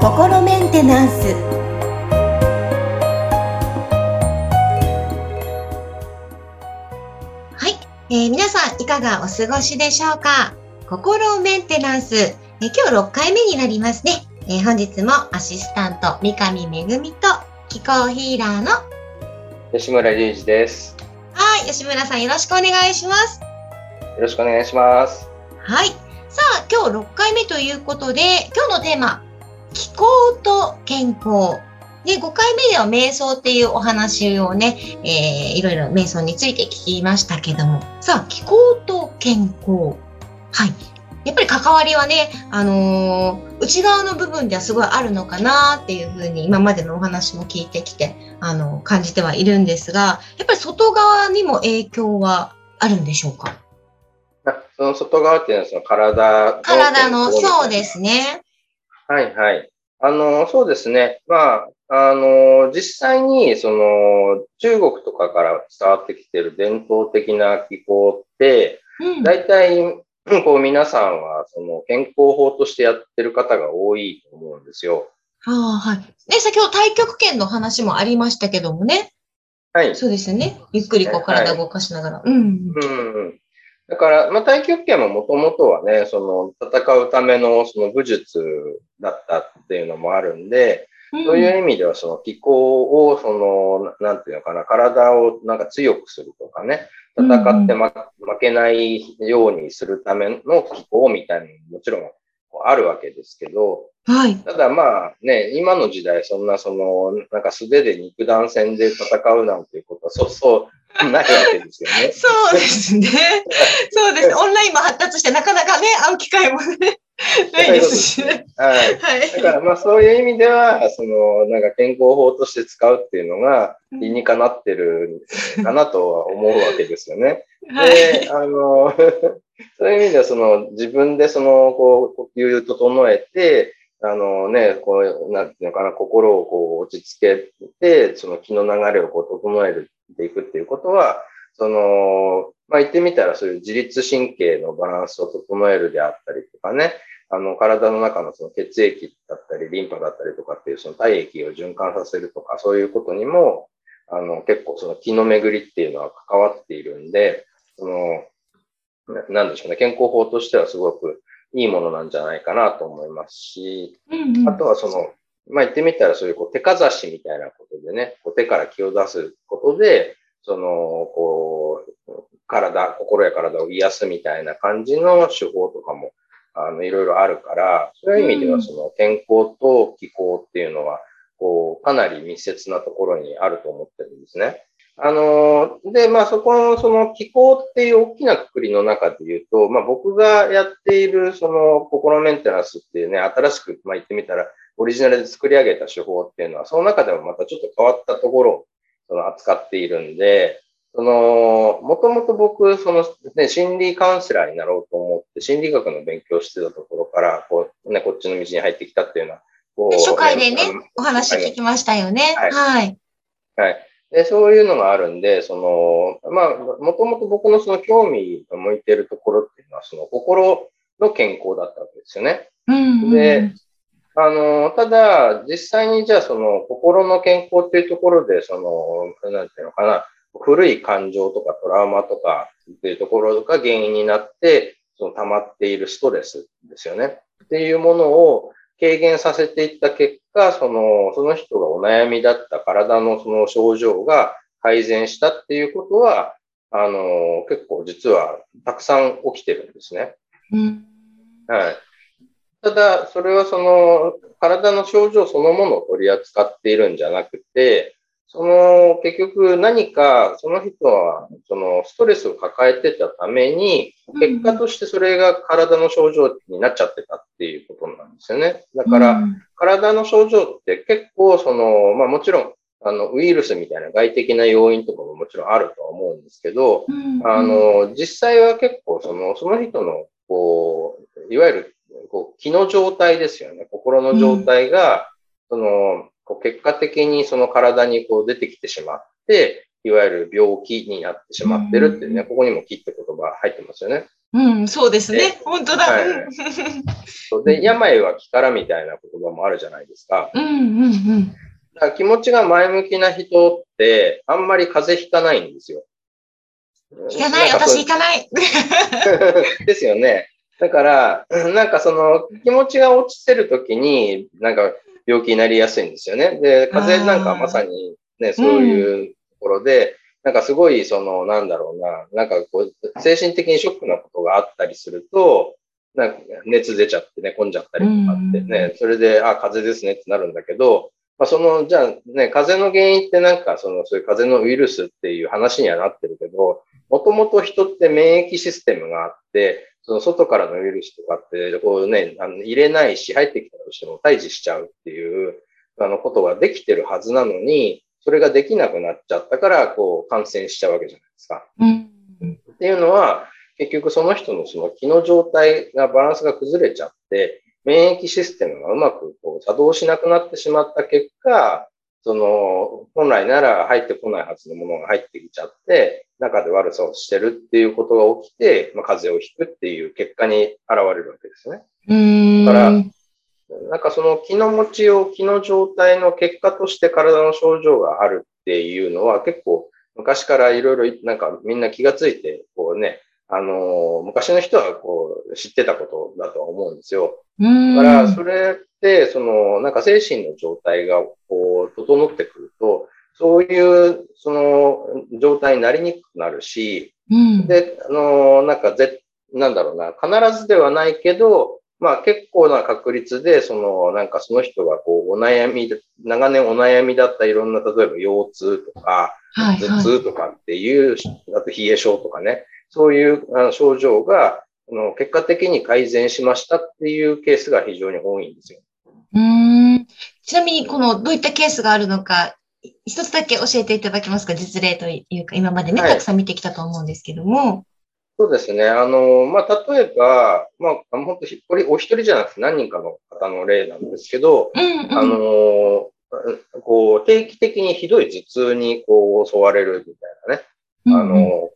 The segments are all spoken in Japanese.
心メンテナンス。はい、えー、皆さんいかがお過ごしでしょうか？心メンテナンス、えー、今日6回目になりますね、えー、本日もアシスタント三上めぐみと気候ヒーラーの吉村隆二です。はい。吉村さんよろしくお願いしますよろしくお願いしますはいさあ今日6回目ということで今日のテーマ気候と健康。で、5回目では瞑想っていうお話をね、えー、いろいろ瞑想について聞きましたけども、さあ、気候と健康。はい。やっぱり関わりはね、あのー、内側の部分ではすごいあるのかなっていうふうに今までのお話も聞いてきて、あのー、感じてはいるんですが、やっぱり外側にも影響はあるんでしょうか？その外側っていうのはその体の。体の、そうですね。はいはい。あの、そうですね。まあ、あの、実際に、その、中国とかから伝わってきている伝統的な気候って、うん、大体、こう皆さんは、その、健康法としてやってる方が多いと思うんですよ。ああ、はい。ね、先ほど太極拳の話もありましたけどもね。はい。そうですね。ゆっくりこう体動かしながら。はい、うん。うん。だから、まあ、太極拳ももともとはね、その、戦うためのその武術だったっていうのもあるんで、そういう意味では、その気候を、その、なんていうのかな、体をなんか強くするとかね、戦って負けないようにするための気候みたいなのももちろんあるわけですけど、はい。ただまあね、今の時代そんなその、なんか素手で肉弾戦で戦うなんていうことはそうそうないわけですよね。そうですね。そうです。オンラインも発達してなかなかね、会う機会もね。ないですしね。はい。はい、だからまあそういう意味では、そのなんか健康法として使うっていうのが理にかなってるかなとは思うわけですよね。はい、で、あの、そういう意味ではその自分でそのこう呼吸を整えて、あのね、こう、なんていうのかな、心をこう落ち着けて、その気の流れをこう整えていくっていうことは、その、まあ、言ってみたらそういう自律神経のバランスを整えるであったりとかね、あの、体の中のその血液だったり、リンパだったりとかっていうその体液を循環させるとか、そういうことにも、あの、結構その気の巡りっていうのは関わっているんで、その、なんでしょうね、健康法としてはすごくいいものなんじゃないかなと思いますし、うんうん、あとはその、まあ、言ってみたらそういうこう手かざしみたいなことでね、こう手から気を出すことで、その、こう、体、心や体を癒すみたいな感じの手法とかも、あの、いろいろあるから、そういう意味ではその健康と気候っていうのは、こう、かなり密接なところにあると思ってるんですね。あの、で、まあそこのその気候っていう大きなくくりの中で言うと、まあ僕がやっているその心メンテナンスっていうね、新しく、まあ言ってみたら、オリジナルで作り上げた手法っていうのは、その中でもまたちょっと変わったところをその扱っているんで、その、もともと僕、その、ね、心理カウンセラーになろうと思って、心理学の勉強してたところから、こう、ね、こっちの道に入ってきたっていうのは、こう。初回でね、お話聞きましたよね。はい。はい。はいで、そういうのがあるんで、その、まあ、もともと僕のその興味が向いてるところっていうのは、その心の健康だったわけですよね。うん、で、あの、ただ、実際にじゃあその心の健康っていうところで、その、なんていうのかな、古い感情とかトラウマとかっていうところが原因になって、その溜まっているストレスですよね。っていうものを軽減させていった結果、その、その人がお悩みだった体のその症状が改善したっていうことは、あの、結構実はたくさん起きてるんですね。うん、はい。ただ、それはその、体の症状そのものを取り扱っているんじゃなくて、その、結局何か、その人は、その、ストレスを抱えてたために、結果としてそれが体の症状になっちゃってたっていうことなんですよね。だから、体の症状って結構、その、まあもちろん、あの、ウイルスみたいな外的な要因とかももちろんあるとは思うんですけど、あの、実際は結構、その、その人の、こう、いわゆる、こう、気の状態ですよね。心の状態が、その、こう結果的にその体にこう出てきてしまって、いわゆる病気になってしまってるっていうね、ここにも気って言葉入ってますよね。うん、そうですね。本当だ。はい、そうで、病は気からみたいな言葉もあるじゃないですか。うんうんうん。だから気持ちが前向きな人って、あんまり風邪ひかないんですよ。ひかない、私ひかない。ですよね。だから、なんかその気持ちが落ちてる時に、なんか病気になりやすいんですよね。で、風邪なんかまさにね、そういうところで、なんかすごい、その、なんだろうな、なんかこう、精神的にショックなことがあったりすると、なんか熱出ちゃって寝込んじゃったりとかってね、それで、あ、風邪ですねってなるんだけど、まあ、その、じゃあね、風邪の原因ってなんか、その、そういう風邪のウイルスっていう話にはなってるけど、もともと人って免疫システムがあって、その外からのウイルスとかって、こうね、あの入れないし、入ってきたとしても退治しちゃうっていう、あのことができてるはずなのに、それができなくなっちゃったから、こう、感染しちゃうわけじゃないですか。うん、っていうのは、結局その人のその気の状態がバランスが崩れちゃって、免疫システムがうまくこう作動しなくなってしまった結果、その、本来なら入ってこないはずのものが入ってきちゃって、中で悪さをしてるっていうことが起きて、まあ、風邪をひくっていう結果に現れるわけですね。だから、なんかその気の持ちよう、気の状態の結果として体の症状があるっていうのは結構昔からいろいろなんかみんな気がついて、こうね、あの、昔の人はこう知ってたことだとは思うんですよ。だから、それって、その、なんか精神の状態がこう、整ってくると、そういう、その、状態になりにくくなるし、うん、で、あの、なんかぜ、なんだろうな、必ずではないけど、まあ結構な確率で、その、なんかその人がこう、お悩み、長年お悩みだったいろんな、例えば腰痛とか、頭痛とかっていう、あと冷え症とかね、そういうあの症状が、あの結果的に改善しましたっていうケースが非常に多いんですよ。うんちなみに、このどういったケースがあるのか、一つだけ教えていただけますか？実例というか、今までね、はい、たくさん見てきたと思うんですけども。そうですね。あの、まあ、例えば、まあ、本当ひっこり、お一人じゃなくて何人かの方の例なんですけど、うんうん、あの、こう、定期的にひどい頭痛にこう襲われるみたいなね、あの、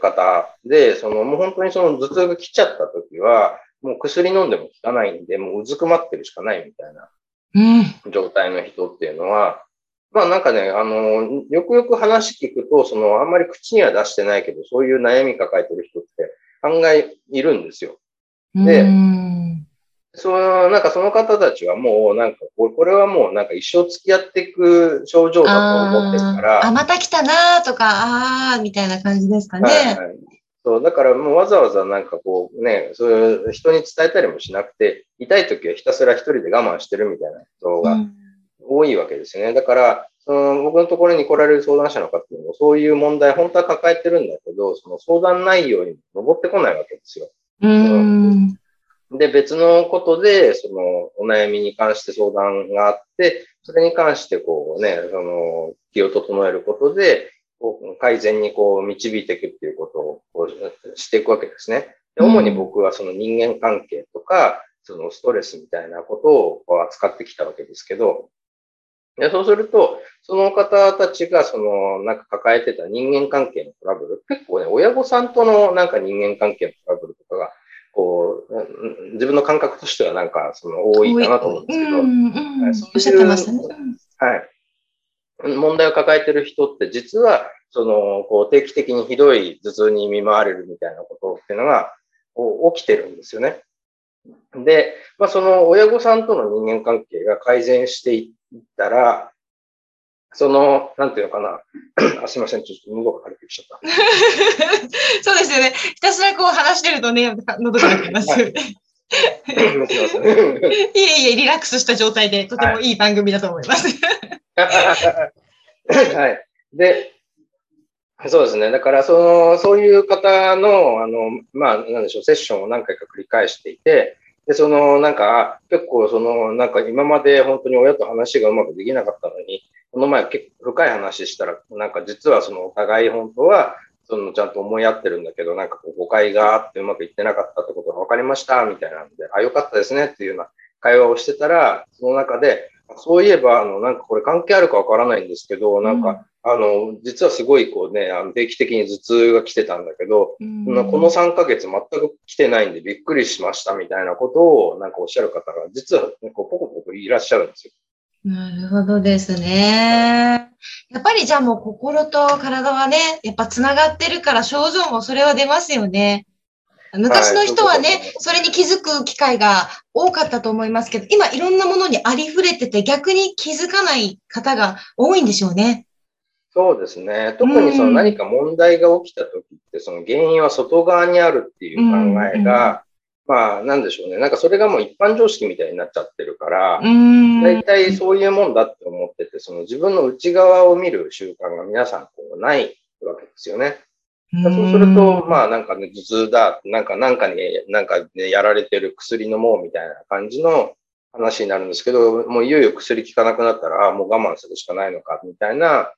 方。で、その、もう本当にその頭痛が来ちゃった時は、もう薬飲んでも効かないんで、もううずくまってるしかないみたいな状態の人っていうのは、まあなんかね、あの、よくよく話聞くと、その、あんまり口には出してないけど、そういう悩み抱えてる人って案外いるんですよ。で、その、なんかその方たちはもう、なんか、これはもうなんか一生付き合っていく症状だと思ってるから。あ、また来たなとか、ああ、みたいな感じですかね。はいはい、そう、だからもうわざわざなんかこうね、そういう人に伝えたりもしなくて、痛い時はひたすら一人で我慢してるみたいな人が多いわけですね。だから、その僕のところに来られる相談者の方もそういう問題本当は抱えてるんだけど、その相談内容に登ってこないわけですよ。うんで、別のことで、そのお悩みに関して相談があって、それに関してこうね、その気を整えることで、改善にこう導いていくっていうことをこうしていくわけですね。で主に僕はその人間関係とか、そのストレスみたいなことを扱ってきたわけですけど、でそうすると、その方たちが、その、なんか抱えてた人間関係のトラブル、結構ね、親御さんとのなんか人間関係のトラブルとかが、こう、自分の感覚としてはなんか、その、多いかなと思うんですけど、おっしゃってましたね。はい。問題を抱えてる人って実は、その、こう、定期的にひどい頭痛に見舞われるみたいなことっていうのが、起きてるんですよね。で、まあ、その親御さんとの人間関係が改善していったら、その、なんていうのかな。あすみません、ちょっと喉が枯れてきちゃった。そうですよね。ひたすらこう話してるとね、喉が枯れてます。はい、いえいえ、リラックスした状態で、とてもいい番組だと思います。はい。で、そうですね。だから、その、そういう方の、あの、まあ、なんでしょう、セッションを何回か繰り返していて、で、その、なんか、結構、その、なんか今まで本当に親と話がうまくできなかったのに、この前結構深い話したら、なんか実はそのお互い本当は、そのちゃんと思い合ってるんだけど、なんかこう誤解があってうまくいってなかったってことが分かりました、みたいなんで、あ、よかったですねっていうような会話をしてたら、その中で、そういえば、あの、なんかこれ関係あるかわからないんですけど、なんか、あの、実はすごいこうね、あの定期的に頭痛が来てたんだけど、この3ヶ月全く来てないんでびっくりしましたみたいなことをなんかおっしゃる方が実は、ね、こうポコポコいらっしゃるんですよ。なるほどですね。やっぱりじゃあもう心と体はね、やっぱ繋がってるから症状もそれは出ますよね。昔の人はね、はい、それに気づく機会が多かったと思いますけど、今いろんなものにありふれてて逆に気づかない方が多いんでしょうね。そうですね。特にその何か問題が起きた時って、その原因は外側にあるっていう考えが、まあ、なんでしょうね。なんかそれがもう一般常識みたいになっちゃってるから、大体そういうもんだって思ってて、その自分の内側を見る習慣が皆さんこうないわけですよね。そうすると、まあなんかね、頭痛だ、なんかなんかに、なんかね、やられてる薬飲もうみたいな感じの話になるんですけど、もういよいよ薬効かなくなったら、あもう我慢するしかないのか、みたいな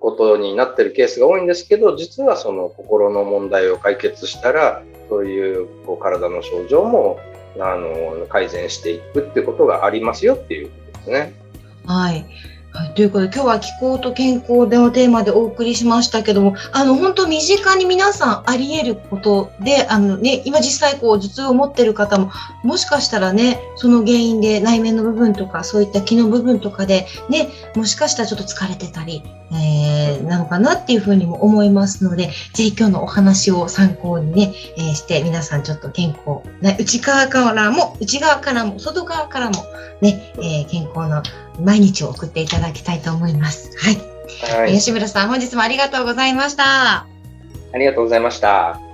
ことになってるケースが多いんですけど、実はその心の問題を解決したら、そういうこう体の症状もあの改善していくってことがありますよっていうことですね。はい。はい、ということで今日は気候と健康でのテーマでお送りしましたけどもあの本当身近に皆さんあり得ることであの、ね、今実際こう頭痛を持ってる方ももしかしたらねその原因で内面の部分とかそういった気の部分とかで、ね、もしかしたらちょっと疲れてたり、えー、なのかなっていうふうにも思いますのでぜひ今日のお話を参考にね、えー、して皆さんちょっと健康、ね、内側からも内側からも外側からもね、えー、健康の毎日を送っていただきたいと思います。はい。はい、吉村さん、本日もありがとうございました。ありがとうございました。